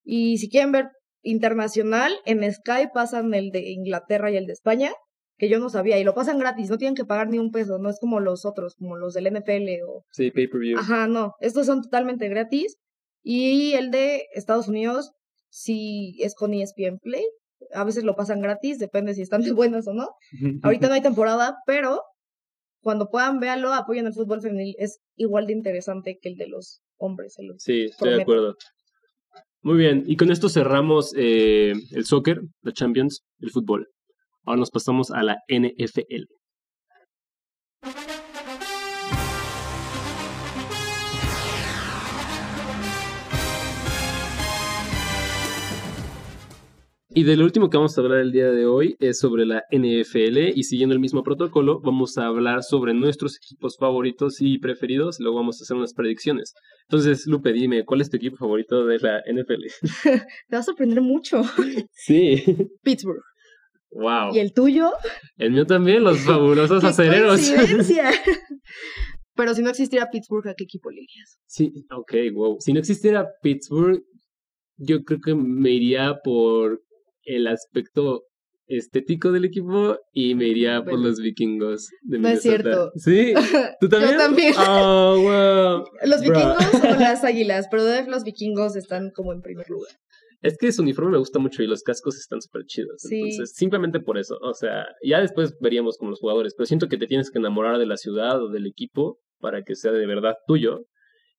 y si quieren ver internacional, en Sky pasan el de Inglaterra y el de España, que yo no sabía, y lo pasan gratis, no tienen que pagar ni un peso, no es como los otros, como los del NFL o... Sí, pay-per-view. Ajá, no, estos son totalmente gratis. Y el de Estados Unidos, sí es con ESPN Play, a veces lo pasan gratis, depende si están de buenas o no. Ahorita no hay temporada, pero cuando puedan véanlo, apoyen el fútbol femenil, es igual de interesante que el de los hombres. sí, estoy de acuerdo. Muy bien, y con esto cerramos eh, el soccer, la Champions, el fútbol. Ahora nos pasamos a la NFL. Y de lo último que vamos a hablar el día de hoy es sobre la NFL y siguiendo el mismo protocolo vamos a hablar sobre nuestros equipos favoritos y preferidos y luego vamos a hacer unas predicciones. Entonces, Lupe, dime, ¿cuál es tu equipo favorito de la NFL? Te va a sorprender mucho. Sí. Pittsburgh. Wow. ¿Y el tuyo? El mío también, los fabulosos acereros. Pero si no existiera Pittsburgh, ¿a qué equipo le irías? Sí, ok, wow. Si no existiera Pittsburgh, yo creo que me iría por el aspecto estético del equipo y me iría por los vikingos de No es cierto. ¿Sí? ¿Tú también? Yo también. Oh, wow. Los vikingos o las águilas, pero los vikingos están como en primer lugar. Es que su uniforme me gusta mucho y los cascos están súper chidos. Entonces, simplemente por eso. O sea, ya después veríamos con los jugadores, pero siento que te tienes que enamorar de la ciudad o del equipo para que sea de verdad tuyo.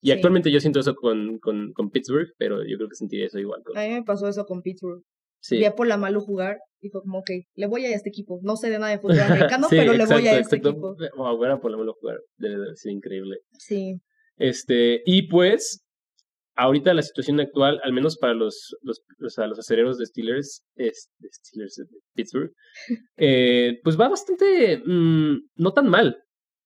Y actualmente yo siento eso con, con, con, Pittsburgh, pero yo creo que sentiría eso igual. Con... A mí me pasó eso con Pittsburgh. Sí. Vi a Polamalu jugar y fue como, ok, le voy a este equipo. No sé de nada de fútbol americano, pero le voy a este equipo. Wow, ver a Polamalu jugar debe ser increíble. Sí. Este, y pues, ahorita la situación actual, al menos para los, los, los, los acereros de Steelers, es, de Steelers de Pittsburgh, eh, pues va bastante, mmm, no tan mal.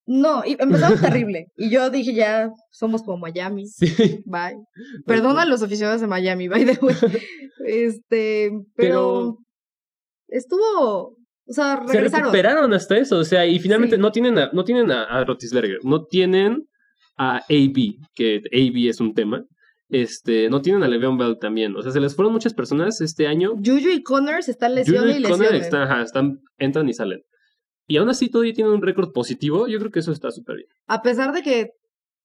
No, y empezamos terrible. Y yo dije, ya somos como Miami. Sí. Bye. Perdona a los aficionados de Miami, by the way. Este, pero, estuvo. O sea, regresaron. Se recuperaron hasta eso. O sea, y finalmente no tienen a, no tienen a, a Rotisberger, no tienen a AB, que AB es un tema. Este, no tienen a Le'Veon Bell también. O sea, se les fueron muchas personas este año. Juju y Connors están lesionados y lesionados. Están, ajá, están, entran y salen. Y aún así todavía tienen un récord positivo. Yo creo que eso está súper bien. A pesar de que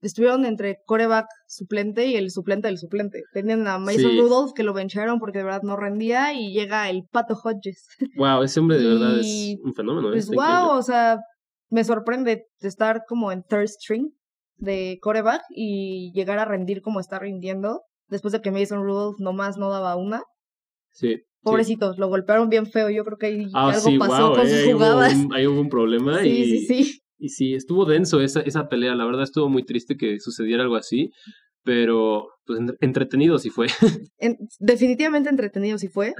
estuvieron entre coreback suplente y el suplente del suplente. Tenían a Mason Rudolph que lo vencharon porque de verdad no rendía y llega el Pato Hodges. Wow, ese hombre de verdad es un fenómeno. Pues wow, o sea, me sorprende estar como en third string de coreback y llegar a rendir como está rindiendo después de que Mason Rudolph nomás no daba una. Sí. Pobrecitos, lo golpearon bien feo. Yo creo que ahí ah, algo pasó con sus jugadas. ahí hubo un problema sí, y, sí, sí. Y sí, estuvo denso esa, esa pelea. La verdad estuvo muy triste que sucediera algo así. Pero, pues, entretenido sí fue. definitivamente entretenido sí fue.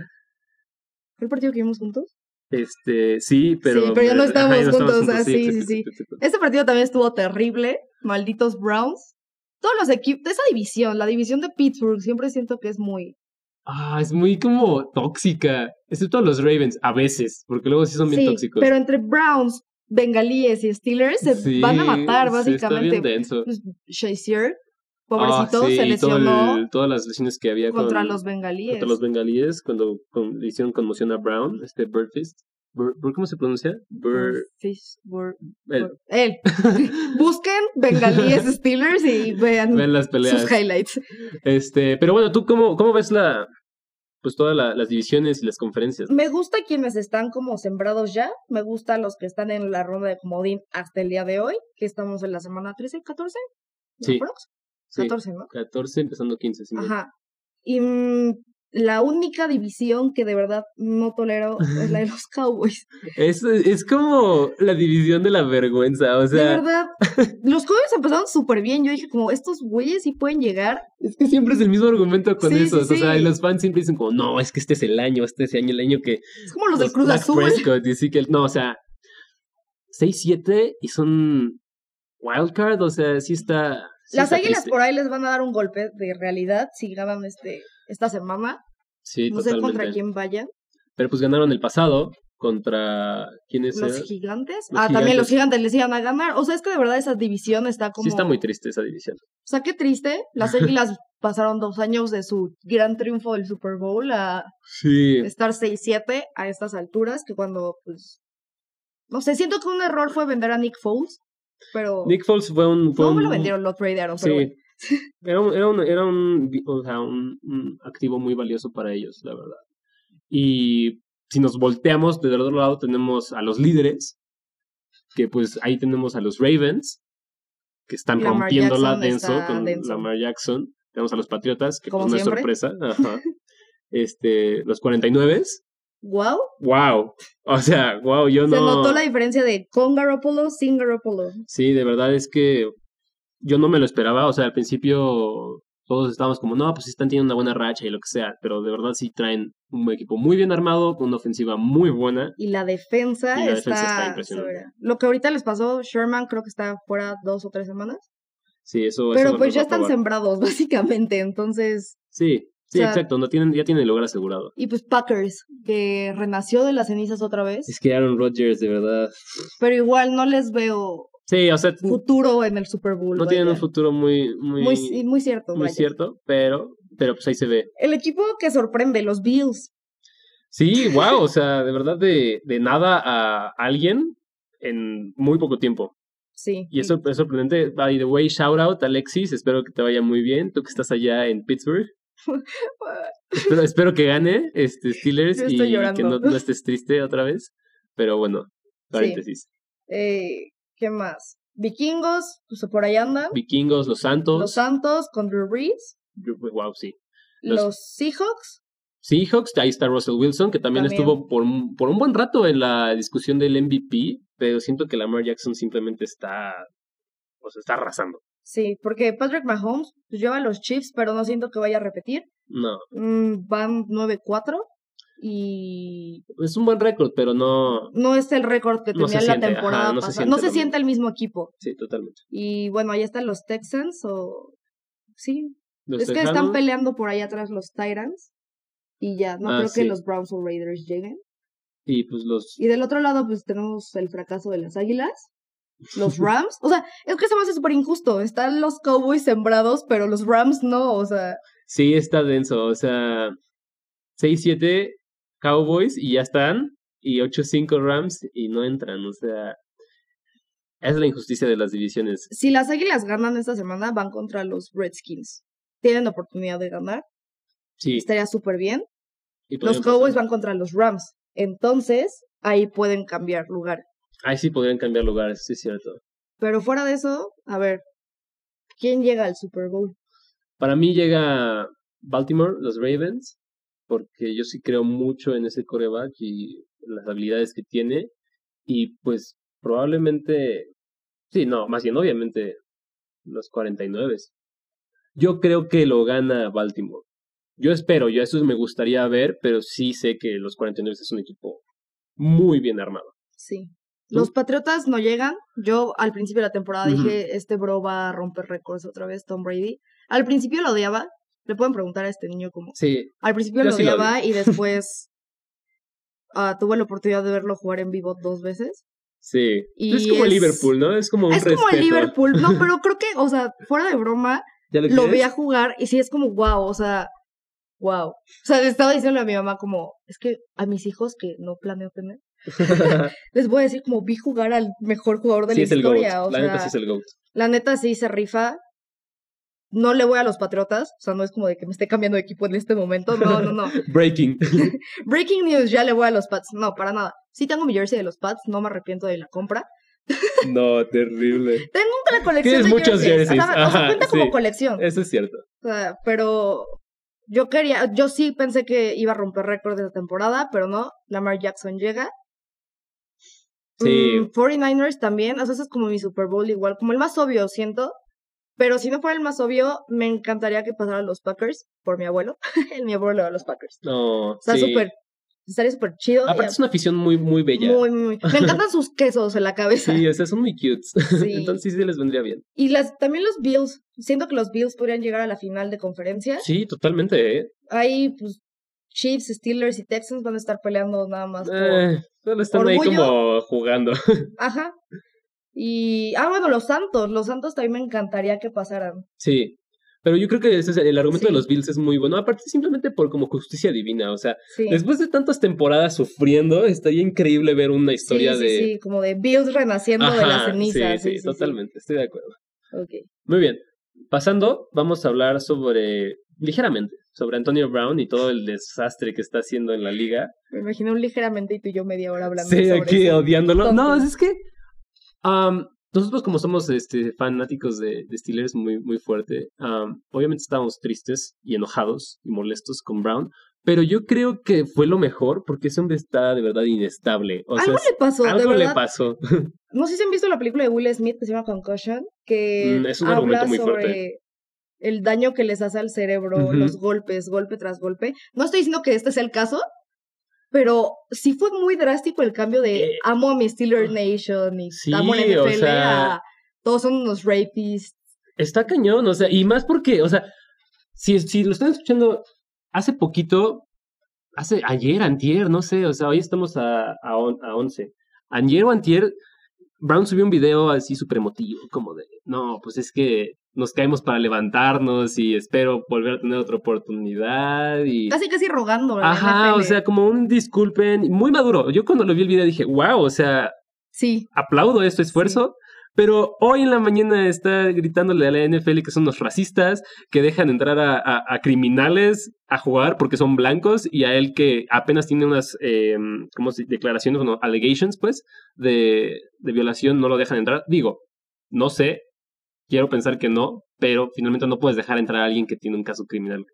¿Fue el partido que vimos juntos? Este, sí, pero. Sí, pero ya no estábamos juntos. sí, sí, sí, Este partido también estuvo terrible. Malditos Browns. Todos los equipos de esa división, la división de Pittsburgh, siempre siento que es muy. Ah, es muy como tóxica. Excepto los Ravens, a veces, porque luego sí son bien tóxicos. Pero entre Browns, bengalíes y Steelers se van a matar, básicamente. Está bien denso. Pues, Shazier, pobrecito, ah, se lesionó. todas las lesiones que había contra los bengalíes. Contra los bengalíes, cuando le hicieron conmoción a Brown, este Birdfist. ¿Cómo se pronuncia? Bird. Él. Busquen bengalíes Steelers y vean, las peleas. sus highlights. Este, pero bueno, ¿tú cómo, cómo ves la, pues todas las divisiones y las conferencias. Me gusta quienes están como sembrados ya, me gusta los que están en la ronda de comodín hasta el día de hoy, que estamos en la semana 13, 14. Sí. 14, ¿no? 14 empezando 15, sí. Ajá. Y mm, la única división que de verdad no tolero es la de los Cowboys. Es, es como la división de la vergüenza, o sea. De verdad, los Cowboys empezaron súper bien. Yo dije, como, estos güeyes sí pueden llegar. Es que siempre es el mismo argumento con eso. O sea, y los fans siempre dicen, como, no, es que este es el año, este es el año, el año que. Es como los del Cruz Azul. Prescott, y sí que, no, o sea. 6-7 y son wildcard, o sea, sí está. sí Las está águilas triste. por ahí les van a dar un golpe de realidad si ganan este esta semana. Sí, No sé contra quién vayan. Pero pues ganaron el pasado contra. ¿Quiénes Los eran? gigantes. Los ah, también los gigantes. gigantes les iban a ganar. O sea, es que de verdad esa división está como. Sí, está muy triste esa división. O sea, qué triste. Las águilas pasaron dos años de su gran triunfo del Super Bowl a Sí. estar 6-7 a estas alturas, que cuando, pues. No sé, siento que un error fue vender a Nick Foles, pero. Nick Foles fue un. Fue no me lo vendieron, lo tradearon, pero Sí. bueno. Era un, era un, era un, o sea, un, un activo muy valioso para ellos, la verdad. Y si nos volteamos del otro lado, tenemos a los líderes, que pues ahí tenemos a los Ravens, que están Lamar rompiéndola denso con denso. Lamar Jackson. Tenemos a los Patriotas, que pues no es sorpresa. Ajá. Este, los 49 Wow. wow. O sea, wow, yo Se no. notó la diferencia de con Garoppolo, sin Garoppolo. Sí, de verdad es que yo no me lo esperaba. O sea, al principio todos estábamos como, no, pues sí están teniendo una buena racha y lo que sea. Pero de verdad sí traen un equipo muy bien armado, con una ofensiva muy buena. Y la defensa, Y la está, defensa está impresionante. Lo que ahorita les pasó, Sherman creo que está fuera dos o tres semanas. Sí, eso. Pero eso pues ya están sembrados, básicamente. Entonces. Sí, sí, o sea- exacto. No tienen, ya tienen el lugar asegurado. Y pues Packers, que renació de las cenizas otra vez. Es que Aaron Rodgers, de verdad. Pero igual no les veo Sí, o sea, futuro en el Super Bowl. no tienen un futuro muy, muy, Muy, muy cierto. muy vaya. cierto, pero, pero pues ahí se ve. El equipo que sorprende, los Bills. Sí, wow, o sea, de verdad de, de nada a alguien en muy poco tiempo. Sí. Y eso es sorprendente. By the way, shout out Alexis, espero que te vaya muy bien. Tú que estás allá en Pittsburgh. espero, espero que gane este Steelers y que no estés triste otra vez. Pero bueno, paréntesis. Eh, ¿Qué más? Vikingos, pues por ahí andan. Vikingos, los Santos. Los Santos con Drew Brees. wow, sí. Los- Los, Seahawks. Seahawks, ahí está Russell Wilson, que también, También. estuvo por, un- por un buen rato en la discusión del MVP, pero siento que Lamar Jackson simplemente está, o sea, está arrasando. Sí, porque Patrick Mahomes pues, lleva a los Chiefs, pero no siento que vaya a repetir. No, Mm, van 9-4 y es un buen récord, pero no, no es el récord que No tenía se la siente, ajá, temporada no se pasada. siente no se siente el mismo equipo. sí, totalmente. Y bueno, ahí están los Texans o... Sí, Los es que están peleando por ahí atrás los Titans. Y ya, no Ah, creo que los Browns o Raiders lleguen. Y pues los, Y del otro lado, pues tenemos el fracaso de las Águilas, los Rams. O sea, es que se me hace súper injusto. Están los Cowboys sembrados, pero los Rams no. O sea, sí está denso, o sea, 6-7 Cowboys y ya están, y 8-5 Rams y no entran, o sea, es la injusticia de las divisiones. si las Águilas ganan esta semana, van contra los Redskins. Tienen oportunidad de ganar. Sí. Estaría súper bien. Los Cowboys pasar. van contra los Rams. Entonces, ahí pueden cambiar lugar. Ahí sí podrían cambiar lugares, sí es cierto. Pero fuera de eso, a ver, ¿quién llega al Super Bowl? Para mí llega Baltimore, los Ravens, porque yo sí creo mucho en ese coreback y las habilidades que tiene. Y pues probablemente, sí, no, más bien obviamente los 49. Yo creo que lo gana Baltimore. Yo espero, yo eso me gustaría ver, pero sí sé que los 49 es un equipo muy bien armado. Sí. Los Patriotas no llegan. Yo al principio de la temporada dije, este bro va a romper récords otra vez, Tom Brady. Al principio lo odiaba. Le pueden preguntar a este niño cómo. Sí, Al principio lo sí lo odiaba y después ah, tuve la oportunidad de verlo jugar en vivo dos veces. sí. Y es como es- Liverpool, ¿no? Es como un es como el respeto. Liverpool. No, pero creo que, o sea, fuera de broma, ¿Ya lo quieres? vi a jugar y sí es como wow, o sea, wow. O sea, le estaba diciendo a mi mamá como, es que a mis hijos que no planeo tener, les voy a decir como vi jugar al mejor jugador de sí la es el historia. GOAT. O La sea, neta sí es el GOAT. la neta sí se rifa. No le voy a los Patriotas, o sea, no es como de que me esté cambiando de equipo en este momento. No, no, no. Breaking. Breaking news, ya le voy a los Pats. No, para nada. Sí tengo mi jersey de los Pats, no me arrepiento de la compra. no, terrible. Tengo una colección Tienes de muchos jerseys. jerseys, O sea, o sea, ajá, cuenta como colección. Eso es cierto. O sea, pero yo quería, yo sí pensé que iba a romper récord de esta temporada, pero no. Lamar Jackson llega. Sí. Mm, 49ers también, o sea, ese es como mi Super Bowl igual, como el más obvio, siento. Pero si no fuera el más obvio, me encantaría que pasaran los Packers por mi abuelo. el mi abuelo a los Packers. No, Está sí. súper, estaría súper chido. Aparte es una afición muy, muy bella. Muy, muy. Me encantan sus quesos en la cabeza. Sí, o sea, son muy cutes. Entonces sí, sí les vendría bien. Y las, también los Bills. Siento que los Bills podrían llegar a la final de conferencia. Sí, totalmente, ¿eh? Ahí, pues, Chiefs, Steelers y Texans van a estar peleando nada más. Eh, solo están ahí como jugando. Ajá. Y, ah, bueno, los Santos. Los Santos también me encantaría que pasaran. Sí. Pero yo creo que ese es el argumento de los Bills es muy bueno. Aparte, simplemente por como justicia divina. O sea, después de tantas temporadas sufriendo, estaría increíble ver una historia sí, de. Sí, como de Bills renaciendo de las cenizas. Sí, sí, totalmente. Estoy de acuerdo. Ok. Muy bien. Pasando, vamos a hablar sobre. ligeramente. Sobre Antonio Brown y todo el desastre que está haciendo en la liga. Me imagino un ligeramente y tú y yo media hora hablando. Sí, aquí odiándolo. No, es que. Nosotros como somos este, fanáticos de, Steelers muy, muy fuerte, obviamente estábamos tristes y enojados y molestos con Brown, pero yo creo que fue lo mejor porque ese hombre está de verdad inestable. algo le pasó, Algo le pasó. No sé si han visto la película de Will Smith que se llama Concussion, que mm, es un habla muy sobre fuerte. el daño que les hace al cerebro, los golpes, golpe tras golpe. No estoy diciendo que este sea el caso, pero sí fue muy drástico el cambio de eh, amo a mi Steeler Nation y amo a la NFL a todos son unos rapists. Está cañón, o sea, y más porque, o sea, si, si lo están escuchando hace poquito, hace ayer, antier, no sé, o sea, hoy estamos a, a, a 11. Ayer o antier, Brown subió un video así súper emotivo, como de, no, pues es que nos caemos para levantarnos y espero volver a tener otra oportunidad y... Casi, casi rogando. Ajá, o sea, como un disculpen, muy maduro. Yo cuando lo vi el video dije, wow, o sea... Sí. Aplaudo este esfuerzo. Pero hoy en la mañana está gritándole a la NFL que son los racistas, que dejan entrar a, criminales a jugar porque son blancos y a él que apenas tiene unas eh, ¿cómo se, declaraciones, no, allegations, pues, de, de violación, no lo dejan entrar. Digo, no sé, Quiero pensar que no, pero finalmente no puedes dejar entrar a alguien que tiene un caso criminal.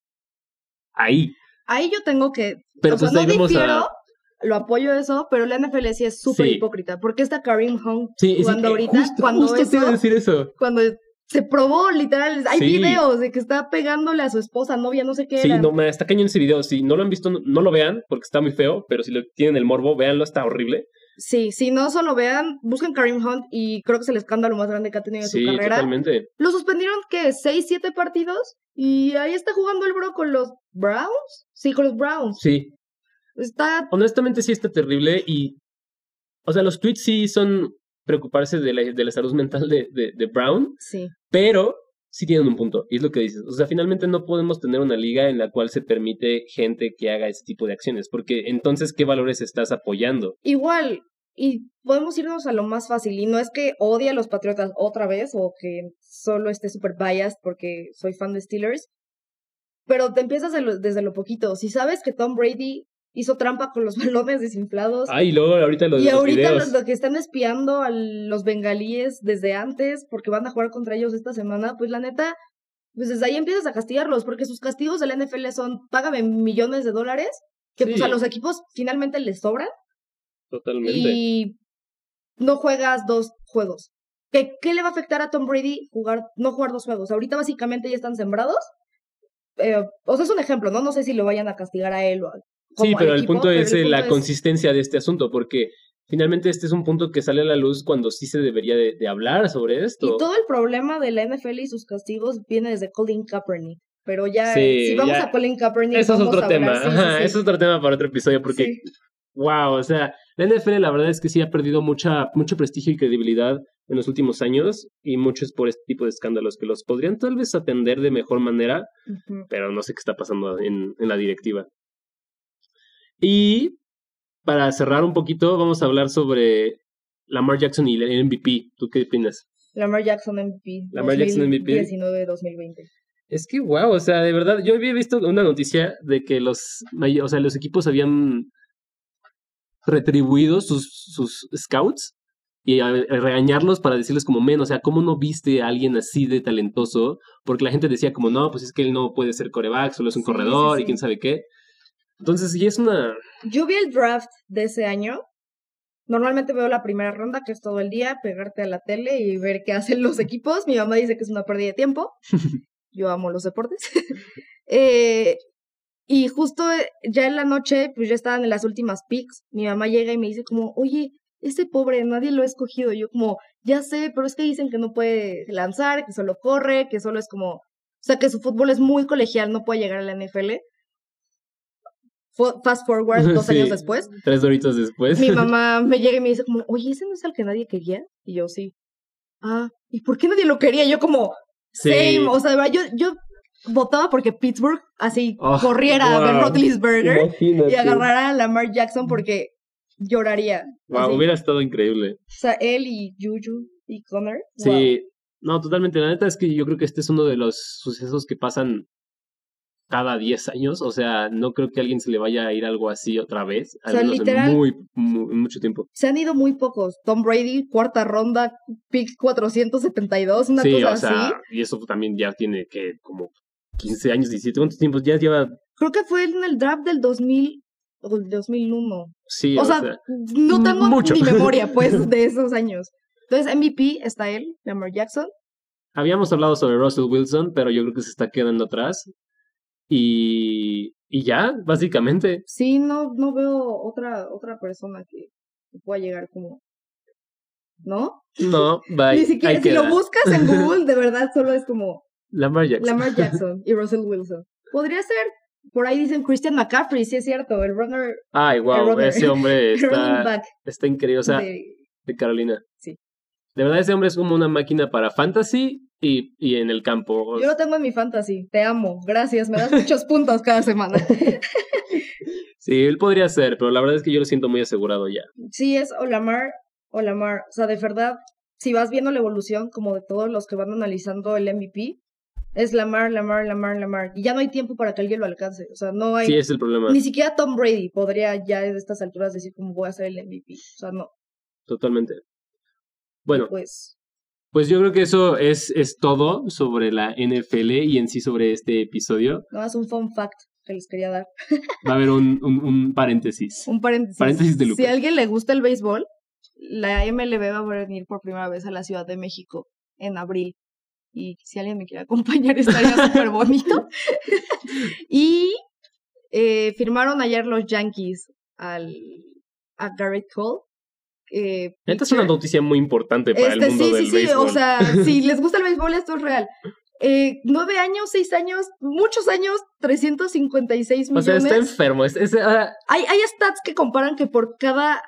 Ahí. Ahí yo tengo que. Pero pues no difiero, lo apoyo eso, pero la NFL sí es súper hipócrita. Porque está Karim Hunt jugando eh, ahorita. cuando justo te iba a decir eso. Cuando se probó, literal. Hay videos de que está pegándole a su esposa, novia, no sé qué. Sí, no, me está cañón ese video. Si no lo han visto, no, lo vean, porque está muy feo. Pero si lo tienen el morbo, véanlo, está horrible. Sí, si no solo vean, busquen Karim Hunt y creo que es el escándalo más grande que ha tenido en su carrera. Totalmente. Lo suspendieron, ¿qué? ¿Seis, siete partidos? Y ahí está jugando el bro con los Browns. Sí, con los Browns. Sí. Está. Honestamente, sí está terrible y. O sea, los tweets sí son preocuparse de la, de la salud mental de, de, de Brown. Sí. Pero sí tienen un punto, y es lo que dices. O sea, finalmente no podemos tener una liga en la cual se permite gente que haga ese tipo de acciones, porque entonces, ¿qué valores estás apoyando? Igual, y podemos irnos a lo más fácil, y no es que odie a los Patriotas otra vez, o que solo esté super biased porque soy fan de Steelers, pero te empiezas desde lo poquito. Si sabes que Tom Brady hizo trampa con los balones desinflados. Ah, y luego ahorita los Y ahorita los, los, que están espiando a los bengalíes desde antes, porque van a jugar contra ellos esta semana, pues la neta, pues desde ahí empiezas a castigarlos, porque sus castigos del NFL son, págame millones de dólares, que pues a los equipos finalmente les sobran. Totalmente. Y no juegas dos juegos. ¿Qué, ¿Qué le va a afectar a Tom Brady jugar, no jugar dos juegos? Ahorita básicamente ya están sembrados. Eh, o sea, es un ejemplo, ¿no? No sé si lo vayan a castigar a él o a sí, pero el punto es la consistencia de este asunto, porque finalmente este es un punto que sale a la luz cuando sí se debería de, hablar sobre esto. Y todo el problema de la NFL y sus castigos viene desde Colin Kaepernick. Pero ya, si vamos a Colin Kaepernick, eso es otro tema. Eso es otro tema para otro episodio, porque, wow, o sea, la NFL la verdad es que sí ha perdido mucha, mucho prestigio y credibilidad en los últimos años y mucho es por este tipo de escándalos que los podrían tal vez atender de mejor manera, pero no sé qué está pasando en, en la directiva. Y para cerrar un poquito, vamos a hablar sobre Lamar Jackson y el MVP. ¿Tú qué opinas? Lamar Jackson MVP. Lamar Jackson MVP. 19-2020. Es que wow, o sea, de verdad, yo había visto una noticia de que los, o sea, los equipos habían retribuido sus, sus scouts y a, regañarlos para decirles como, men, o sea, ¿cómo no viste a alguien así de talentoso? Porque la gente decía como, no, pues es que él no puede ser coreback, solo es un corredor y quién sabe qué. Entonces, sí es una. Yo vi el draft de ese año. Normalmente veo la primera ronda, que es todo el día, pegarte a la tele y ver qué hacen los equipos. Mi mamá dice que es una pérdida de tiempo. Yo amo los deportes. eh, Y justo eh, ya en la noche, pues ya estaban en las últimas picks. Mi mamá llega y me dice como, oye, ese pobre, nadie lo ha escogido. Yo como, ya sé, pero es que dicen que no puede lanzar, que solo corre, que solo es como, o sea, que su fútbol es muy colegial, no puede llegar a la NFL. Fast forward dos años después. Tres doritos después. Mi mamá me llega y me dice como, oye, ¿ese no es el que nadie quería? Y yo, sí. Ah, ¿y por qué nadie lo quería? Y yo como, same. O sea, yo, yo votaba porque Pittsburgh así oh, corriera a ver Rotlisberger y agarrara a Lamar Jackson porque lloraría. Wow, hubiera estado increíble. O sea, él y Juju y Connor. Sí, no, totalmente. La neta es que yo creo que este es uno de los sucesos que pasan cada 10 años. O sea, no creo que a alguien se le vaya a ir algo así otra vez. Al o sea, literal, en muy, mucho tiempo. Se han ido muy pocos. Tom Brady, cuarta ronda, pick 472, una cosa o sea, así. Y eso también ya tiene que como 15 años, 17. ¿Cuántos tiempos ya lleva? Creo que fue en el draft del 2000 o el 2001. Sí, o, sea, no tengo mucho. ni memoria, pues, de esos años. Entonces, MVP está él, Lamar Jackson. Habíamos hablado sobre Russell Wilson, pero yo creo que se está quedando atrás. Y, y ya, básicamente. Sí, no, no veo otra, otra persona que, pueda llegar como. ¿No? No, bye. Ni siquiera, si lo buscas en Google, de verdad solo es como. Lamar Jackson. Lamar Jackson y Russell Wilson. Podría ser. Por ahí dicen Christian McCaffrey, sí es cierto, el runner. Ay, wow, ese hombre está, está increíble. O sea, de, Carolina. Sí. De verdad, ese hombre es como una máquina para fantasy y, y en el campo. Yo lo tengo en mi fantasy. Te amo. Gracias. Me das muchos puntos cada semana. sí, él podría ser, pero la verdad es que yo lo siento muy asegurado ya. Sí, es Olamar. Olamar. O sea, de verdad, si vas viendo la evolución como de todos los que van analizando el MVP, es Lamar, Lamar, Lamar, Lamar. Y ya no hay tiempo para que alguien lo alcance. O sea, no hay. Sí, es el problema. Ni siquiera Tom Brady podría ya de estas alturas decir cómo voy a ser el MVP. O sea, no. Totalmente. Bueno. pues. Pues yo creo que eso es, es todo sobre la NFL y en sí sobre este episodio. No, es un fun fact que les quería dar. Va a haber un, un, paréntesis. Un paréntesis. Paréntesis de Si a alguien le gusta el béisbol, la MLB va a venir por primera vez a la Ciudad de México en abril y si alguien me quiere acompañar estaría súper bonito. y eh, firmaron ayer los Yankees al, a Garrett Cole. Eh, Esta es una noticia muy importante para el este, mundo sí, del sí, sí, o sea, si les gusta el béisbol, esto es real. Eh, nueve años, seis años, muchos años, 356 millones. O sea, está enfermo. Es, hay, hay stats que comparan que por cada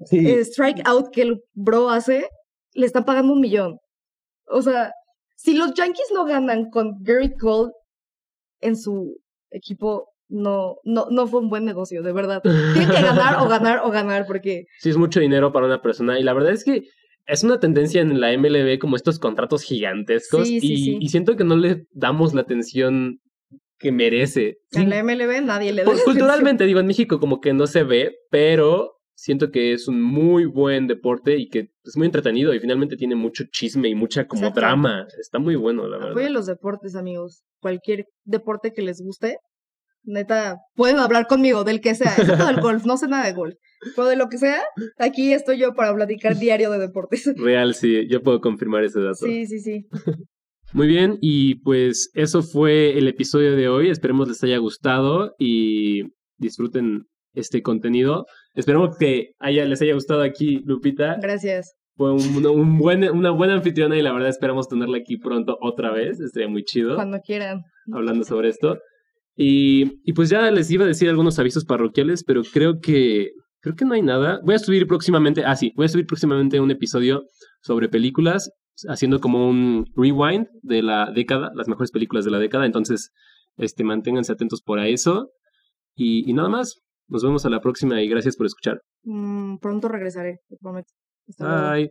strike strikeout que el bro hace, le están pagando un millón. O sea, si los Yankees no ganan con Gary Cole en su equipo, no, no, no fue un buen negocio, de verdad. Tienen que ganar o ganar o ganar, porque. Sí, es mucho dinero para una persona. Y la verdad es que es una tendencia en la MLB como estos contratos gigantescos. y, y, siento que no le damos la atención que merece. En la MLB nadie le da. Pues, culturalmente, digo, en México como que no se ve, pero siento que es un muy buen deporte y que es muy entretenido y finalmente tiene mucho chisme y mucha como drama. Está muy bueno, la verdad. Apoyen los deportes, amigos. Cualquier deporte que les guste, neta, pueden hablar conmigo del que sea, del golf, no sé nada de golf, pero de lo que sea, aquí estoy yo para platicar diario de deportes. Real, sí, yo puedo confirmar ese dato. Sí, sí, sí. Muy bien, y pues eso fue el episodio de hoy. Esperemos les haya gustado y disfruten este contenido. Esperemos que haya, les haya gustado aquí, Lupita. Gracias. Fue un, buen, una buena anfitriona y la verdad esperamos tenerla aquí pronto otra vez. Estaría muy chido. Cuando quieran. Hablando sobre esto. Y, y pues ya les iba a decir algunos avisos parroquiales, pero creo que creo que no hay nada. Voy a subir próximamente, ah sí, voy a subir próximamente un episodio sobre películas, haciendo como un rewind de la década, las mejores películas de la década. Entonces, este, manténganse atentos por a eso. Y, y nada más. Nos vemos a la próxima y gracias por escuchar. Mm, pronto regresaré, te prometo. Bye.